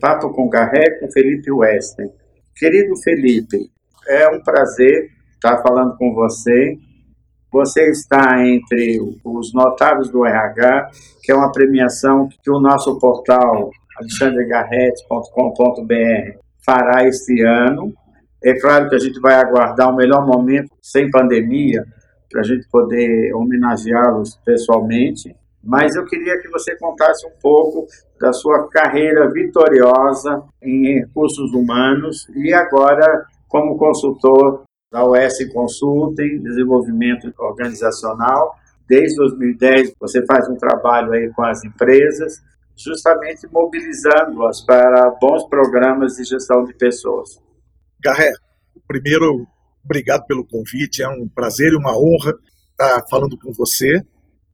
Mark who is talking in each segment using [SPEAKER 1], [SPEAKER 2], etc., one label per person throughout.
[SPEAKER 1] Papo com Garré com Felipe Westen. Querido Felipe, é um prazer estar falando com você. Você está entre os notáveis do RH, que é uma premiação que o nosso portal alexandregarrete.com.br fará este ano. É claro que a gente vai aguardar o melhor momento, sem pandemia, para a gente poder homenageá-los pessoalmente. Mas eu queria que você contasse um pouco da sua carreira vitoriosa em recursos humanos e agora como consultor da US Consulting, desenvolvimento organizacional. Desde 2010 você faz um trabalho aí com as empresas, justamente mobilizando-as para bons programas de gestão de pessoas.
[SPEAKER 2] Garré, primeiro, obrigado pelo convite, é um prazer e uma honra estar falando com você.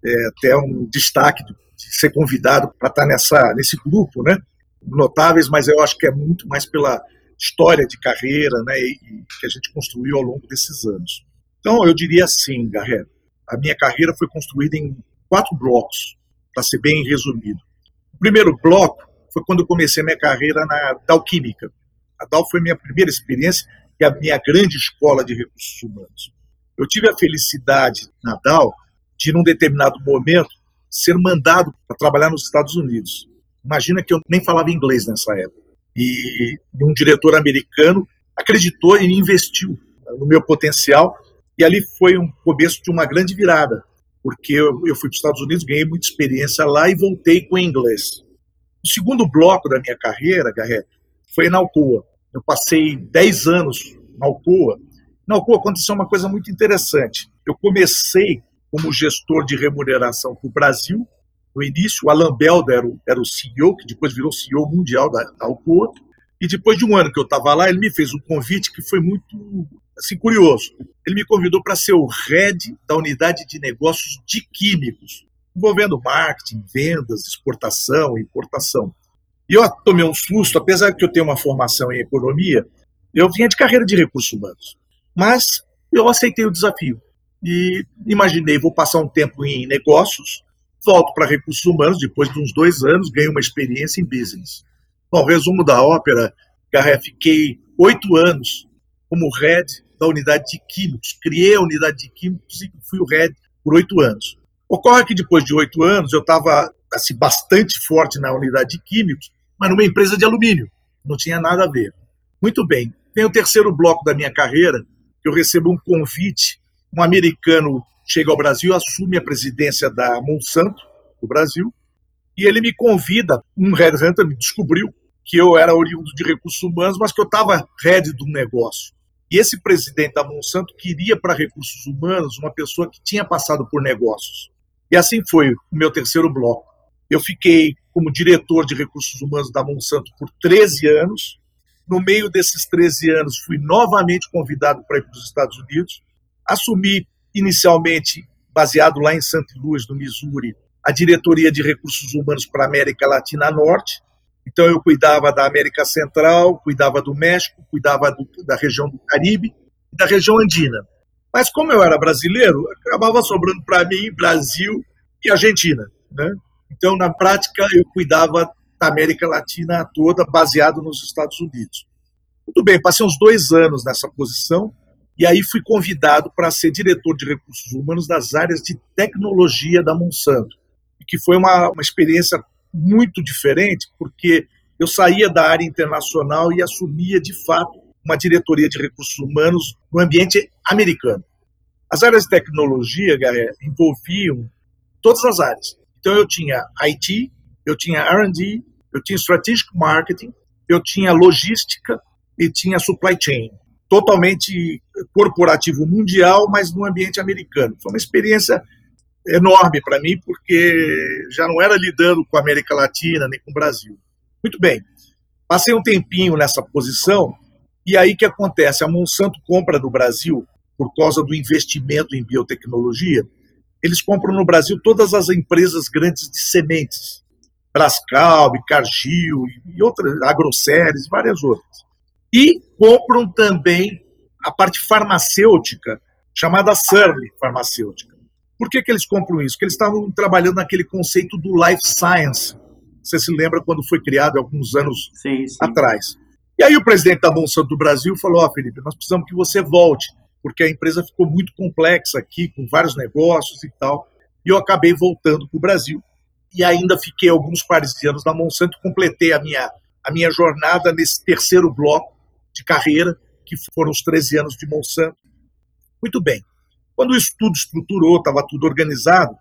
[SPEAKER 2] É até um destaque de ser convidado para estar nessa, nesse grupo, né? Notáveis, mas eu acho que é muito mais pela história de carreira né, e, que a gente construiu ao longo desses anos. Então, eu diria assim, Garré, a minha carreira foi construída em quatro blocos, para ser bem resumido. O primeiro bloco foi quando eu comecei minha carreira na Dow Química. A Dow foi minha primeira experiência e a minha grande escola de recursos humanos. Eu tive a felicidade na Dow de, num determinado momento, ser mandado para trabalhar nos Estados Unidos. Imagina que eu nem falava inglês nessa época. E um diretor americano acreditou e investiu no meu potencial. E ali foi um começo de uma grande virada, porque eu, eu fui para os Estados Unidos, ganhei muita experiência lá e voltei com inglês. O segundo bloco da minha carreira, Garrett, foi na Alcoa. Eu passei 10 anos na Alcoa. Na Alcoa aconteceu uma coisa muito interessante. Eu comecei como gestor de remuneração para o Brasil, no início, o Alan Belda era o, era o CEO, que depois virou CEO mundial da, da Alcoa. E depois de um ano que eu estava lá, ele me fez um convite que foi muito assim, curioso. Ele me convidou para ser o head da unidade de negócios de químicos, envolvendo marketing, vendas, exportação importação. E eu tomei um susto, apesar de eu tenho uma formação em economia, eu vinha de carreira de recursos humanos. Mas eu aceitei o desafio e imaginei, vou passar um tempo em negócios, volto para recursos humanos depois de uns dois anos, ganho uma experiência em business. Bom, resumo da ópera, Garré, fiquei oito anos como head da unidade de químicos. Criei a unidade de químicos e fui o head por oito anos. Ocorre que depois de oito anos eu estava assim, bastante forte na unidade de químicos, mas numa empresa de alumínio. Não tinha nada a ver. Muito bem. Tem o terceiro bloco da minha carreira, que eu recebo um convite. Um americano chega ao Brasil, assume a presidência da Monsanto, do Brasil, e ele me convida, um headhunter me descobriu que eu era oriundo de recursos humanos, mas que eu estava head do negócio. E esse presidente da Monsanto queria para recursos humanos uma pessoa que tinha passado por negócios. E assim foi o meu terceiro bloco. Eu fiquei como diretor de recursos humanos da Monsanto por 13 anos. No meio desses 13 anos, fui novamente convidado para ir para os Estados Unidos. Assumi inicialmente baseado lá em St. Louis, no Missouri, a diretoria de recursos humanos para a América Latina Norte. Então eu cuidava da América Central, cuidava do México, cuidava do, da região do Caribe e da região andina. Mas como eu era brasileiro, acabava sobrando para mim Brasil e Argentina, né? Então na prática eu cuidava da América Latina toda, baseado nos Estados Unidos. Muito bem, passei uns dois anos nessa posição e aí fui convidado para ser diretor de recursos humanos das áreas de tecnologia da Monsanto, que foi uma, uma experiência muito diferente, porque eu saía da área internacional e assumia, de fato, uma diretoria de recursos humanos no ambiente americano. As áreas de tecnologia, envolviam todas as áreas. Então, eu tinha IT, eu tinha R&D, eu tinha Strategic Marketing, eu tinha logística e tinha supply chain totalmente corporativo mundial, mas no ambiente americano. Foi uma experiência enorme para mim, porque já não era lidando com a América Latina nem com o Brasil. Muito bem, passei um tempinho nessa posição, e aí que acontece? A Monsanto compra do Brasil, por causa do investimento em biotecnologia, eles compram no Brasil todas as empresas grandes de sementes, Brascal, Cargill e outras, Agroceres, várias outras e compram também a parte farmacêutica, chamada Surly Farmacêutica. Por que, que eles compram isso? Porque eles estavam trabalhando naquele conceito do life science. Você se lembra quando foi criado alguns anos
[SPEAKER 1] sim, sim.
[SPEAKER 2] atrás. E aí o presidente da Monsanto do Brasil falou: Ó, oh, Felipe, nós precisamos que você volte, porque a empresa ficou muito complexa aqui, com vários negócios e tal. E eu acabei voltando para o Brasil. E ainda fiquei alguns pares de anos na Monsanto, completei a minha, a minha jornada nesse terceiro bloco de carreira, que foram os 13 anos de Monsanto. Muito bem. Quando isso tudo estruturou, estava tudo organizado,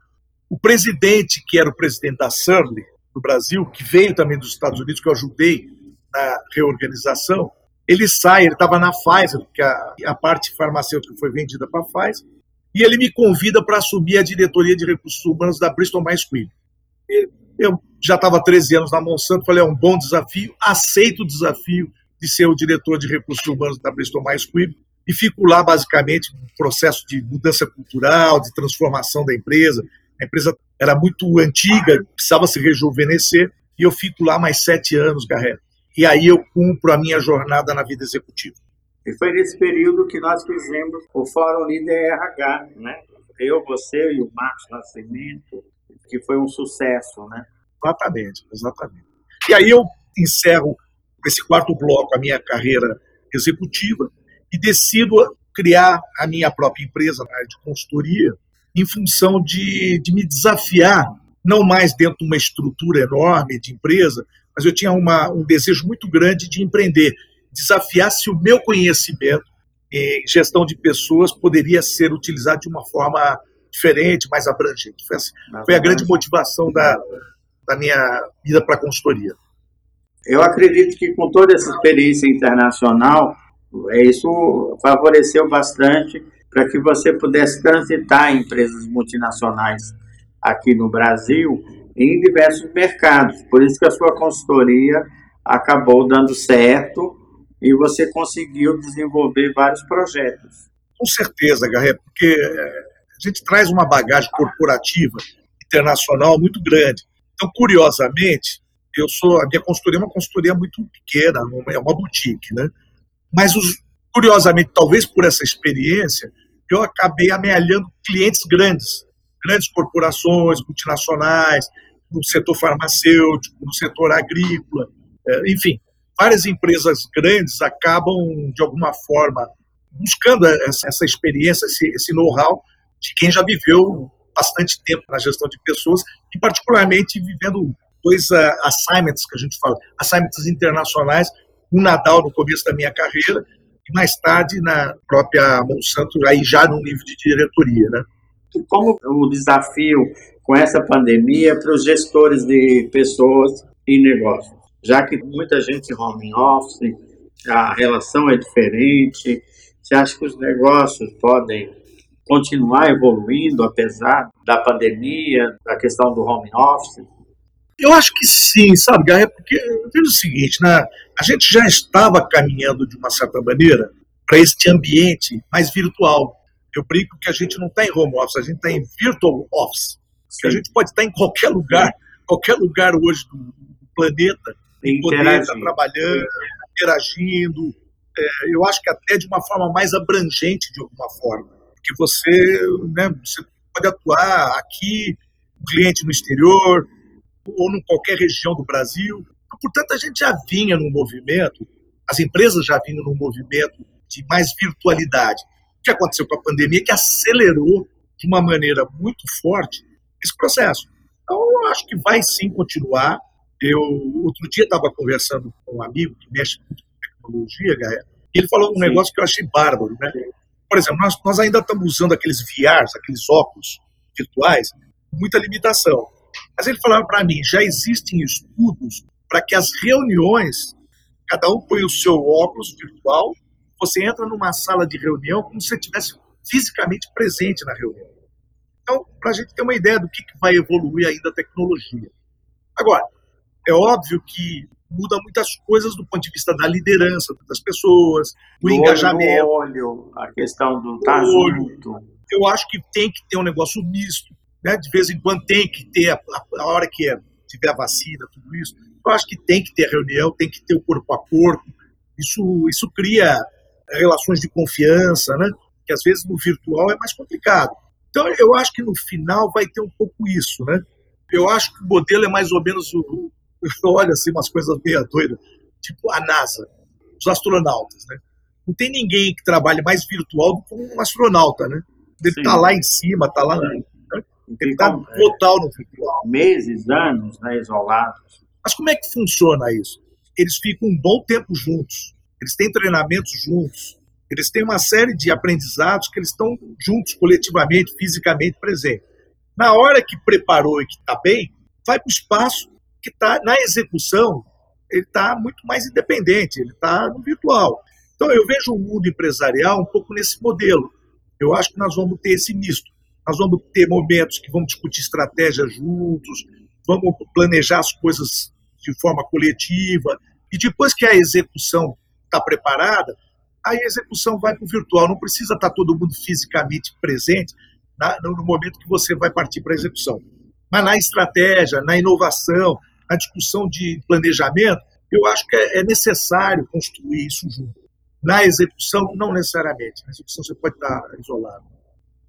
[SPEAKER 2] o presidente, que era o presidente da Surly, do Brasil, que veio também dos Estados Unidos, que eu ajudei na reorganização, ele sai, ele estava na Pfizer, porque a, a, parte farmacêutica foi vendida para a Pfizer, e ele me convida para assumir a diretoria de recursos humanos da Bristol Myers Squibb. Eu já estava 13 anos na Monsanto, falei, é um bom desafio, aceito o desafio de ser o diretor de recursos humanos da Bristol Myers Squibb, e fico lá basicamente no processo de mudança cultural, de transformação da empresa. A empresa era muito antiga, precisava se rejuvenescer, e eu fico lá mais sete anos, Garrett. E aí eu cumpro a minha jornada na vida executiva.
[SPEAKER 1] E foi nesse período que nós fizemos o Fórum Líder RH, né? Eu, você e o Marcos Nascimento, que foi um sucesso, né?
[SPEAKER 2] Exatamente, exatamente. E aí eu encerro esse quarto bloco a minha carreira executiva e decido criar a minha própria empresa na área de consultoria em função de, de me desafiar, não mais dentro de uma estrutura enorme de empresa, mas eu tinha uma, um desejo muito grande de empreender, desafiar se o meu conhecimento em gestão de pessoas poderia ser utilizado de uma forma diferente, mais abrangente. Foi, assim, foi a grande motivação da, da minha vida para a consultoria.
[SPEAKER 1] Eu acredito que com toda essa experiência internacional, é, isso favoreceu bastante para que você pudesse transitar em empresas multinacionais aqui no Brasil em diversos mercados. Por isso que a sua consultoria acabou dando certo e você conseguiu desenvolver vários projetos.
[SPEAKER 2] Com certeza, Garré, porque é, a gente traz uma bagagem corporativa internacional muito grande. Então, curiosamente, eu sou a minha consultoria é uma consultoria muito pequena, é uma boutique, né? Mas, os, curiosamente, talvez por essa experiência, eu acabei amealhando clientes grandes, grandes corporações, multinacionais, no setor farmacêutico, no setor agrícola, é, enfim, várias empresas grandes acabam, de alguma forma, buscando essa, experiência, esse, esse know-how de quem já viveu bastante tempo na gestão de pessoas e, particularmente, vivendo dois uh, assignments que a gente fala, assignments internacionais, um Nadal no começo da minha carreira e mais tarde na própria Monsanto, aí já no nível de diretoria, né?
[SPEAKER 1] Como o desafio com essa pandemia para os gestores de pessoas e negócios? Já que muita gente home office, a relação é diferente, você acha que os negócios podem continuar evoluindo apesar da pandemia, da questão do home office?
[SPEAKER 2] Eu acho que sim, sabe, Garra? Porque veja o seguinte, né? a gente já estava caminhando de uma certa maneira para este ambiente mais virtual. Eu brinco que a gente não está em home office, a gente está em virtual office. Que a gente pode estar em qualquer lugar, qualquer lugar hoje do, do planeta, e poder estar trabalhando, interagindo. É, eu acho que até de uma forma mais abrangente, de alguma forma. Porque você, né, você pode atuar aqui, um cliente no exterior, ou em qualquer região do Brasil. Portanto, a gente já vinha num movimento, as empresas já vinham num movimento de mais virtualidade. O que aconteceu com a pandemia é que acelerou de uma maneira muito forte esse processo. Então, eu acho que vai sim continuar. Eu, outro dia, estava conversando com um amigo que mexe com tecnologia, Gaia, e ele falou um sim. negócio que eu achei bárbaro. Né? Por exemplo, nós, nós ainda estamos usando aqueles VRs, aqueles óculos virtuais, com muita limitação. Mas ele falava para mim, já existem estudos para que as reuniões, cada um põe o seu óculos virtual, você entra numa sala de reunião como se você estivesse fisicamente presente na reunião. Então, para a gente ter uma ideia do que, que vai evoluir ainda a tecnologia. Agora, é óbvio que muda muitas coisas do ponto de vista da liderança das pessoas, do, do engajamento.
[SPEAKER 1] Olho, a questão do tá junto.
[SPEAKER 2] Eu acho que tem que ter um negócio misto né? De vez em quando tem que ter, a, a hora que tiver a vacina, tudo isso. Eu acho que tem que ter reunião, tem que ter o corpo a corpo. Isso, isso cria relações de confiança, né? Que às vezes no virtual é mais complicado. Então eu acho que no final vai ter um pouco isso, né? Eu acho que o modelo é mais ou menos o, olho assim umas coisas meio doidas, tipo a NASA, os astronautas, né? Não tem ninguém que trabalhe mais virtual do que um astronauta, né? Ele está lá em cima, está lá. Ele está total no virtual.
[SPEAKER 1] Meses, anos, né, isolados.
[SPEAKER 2] Mas como é que funciona isso? Eles ficam um bom tempo juntos, eles têm treinamentos juntos, eles têm uma série de aprendizados que eles estão juntos, coletivamente, fisicamente presentes. Na hora que preparou e que está bem, vai para o espaço que está na execução, ele está muito mais independente, ele está no virtual. Então eu vejo o mundo empresarial um pouco nesse modelo. Eu acho que nós vamos ter esse misto. Nós vamos ter momentos que vamos discutir estratégia juntos, vamos planejar as coisas de forma coletiva, e depois que a execução está preparada, a execução vai para o virtual. Não precisa estar tá todo mundo fisicamente presente na, no momento que você vai partir para a execução. Mas na estratégia, na inovação, na discussão de planejamento, eu acho que é, é necessário construir isso junto. Na execução, não necessariamente. Na execução você pode estar isolado.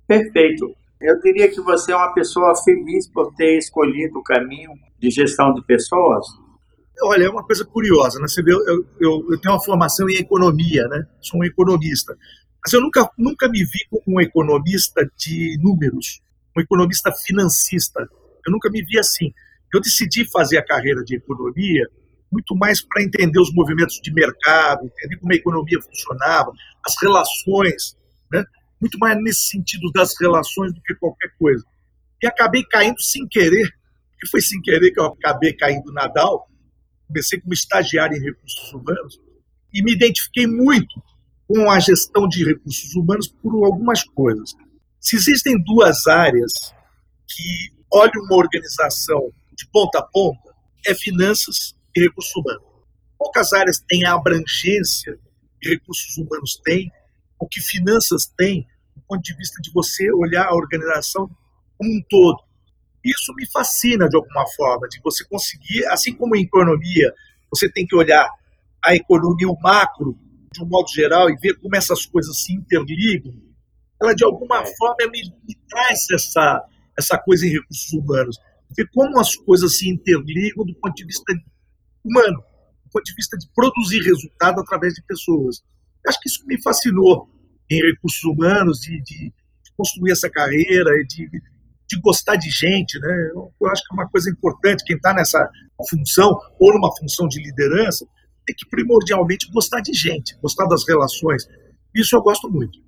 [SPEAKER 1] Perfeito. Eu diria que você é uma pessoa feliz por ter escolhido o caminho de gestão de pessoas.
[SPEAKER 2] Olha, é uma coisa curiosa, né? Você vê, eu, eu, eu tenho uma formação em economia, né? Sou um economista. Mas eu nunca, nunca me vi como um economista de números, um economista financista. Eu nunca me vi assim. Eu decidi fazer a carreira de economia muito mais para entender os movimentos de mercado, entender como a economia funcionava, as relações, né? Muito mais nesse sentido das relações do que qualquer coisa. E acabei caindo sem querer, e foi sem querer que eu acabei caindo na DAO, comecei como estagiário em recursos humanos, e me identifiquei muito com a gestão de recursos humanos por algumas coisas. Se existem duas áreas que olham uma organização de ponta a ponta, é finanças e recursos humanos. Poucas áreas têm a abrangência que recursos humanos têm, o que finanças têm, ponto de vista de você olhar a organização como um todo. Isso me fascina de alguma forma, de você conseguir, assim como em economia, você tem que olhar a economia, o macro, de um modo geral, e ver como essas coisas se interligam, ela de alguma forma me, me traz essa, essa coisa em recursos humanos. Ver como as coisas se interligam do ponto de vista humano, do ponto de vista de produzir resultado através de pessoas. Eu acho que isso me fascinou em recursos humanos, de, de, construir essa carreira, de, de gostar de gente. Né? Eu, eu acho que é uma coisa importante, quem está nessa função, ou numa função de liderança, tem que primordialmente gostar de gente, gostar das relações. Isso eu gosto muito.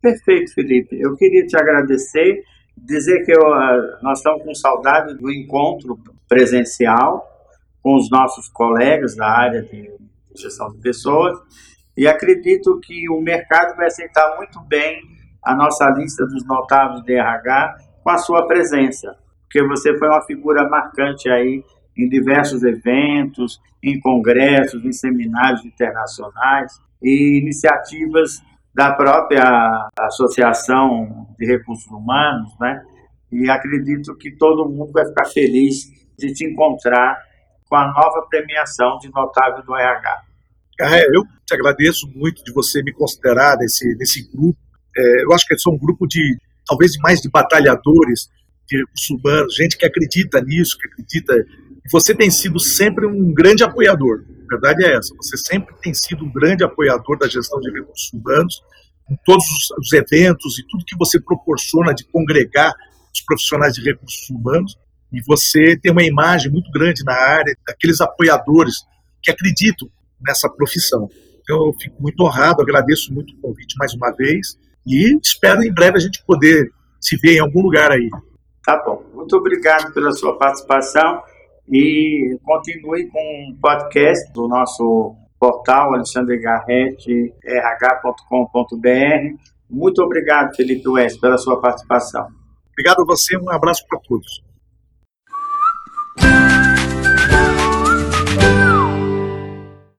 [SPEAKER 1] Perfeito, Felipe. Eu queria te agradecer, dizer que eu, ah, nós estamos com saudade do encontro presencial com os nossos colegas da área de gestão de pessoas e acredito que o mercado vai aceitar muito bem a nossa lista dos notáveis de RH com a sua presença, porque você foi uma figura marcante aí em diversos eventos, em congressos, em seminários internacionais e iniciativas da própria Associação de Recursos Humanos, né? E acredito que todo mundo vai ficar feliz de te encontrar com a nova premiação de notável do RH.
[SPEAKER 2] É, eu te agradeço muito de você me considerar nesse, nesse grupo. É, eu acho que sou um grupo de, talvez, mais de batalhadores de recursos humanos, gente que acredita nisso, que acredita. Você tem sido sempre um grande apoiador. A verdade é essa. Você sempre tem sido um grande apoiador da gestão de recursos humanos, em todos os eventos e tudo que você proporciona de congregar os profissionais de recursos humanos e você tem uma imagem muito grande na área daqueles apoiadores que acreditam nessa profissão. Então, eu fico muito honrado, agradeço muito o convite mais uma vez e espero em breve a gente poder se ver em algum lugar aí.
[SPEAKER 1] Tá bom. Muito obrigado pela sua participação e continue com o podcast do nosso portal alexandregarrete, rh.com.br. Muito obrigado, Felipe West, pela sua participação.
[SPEAKER 2] Obrigado a você, um abraço para todos.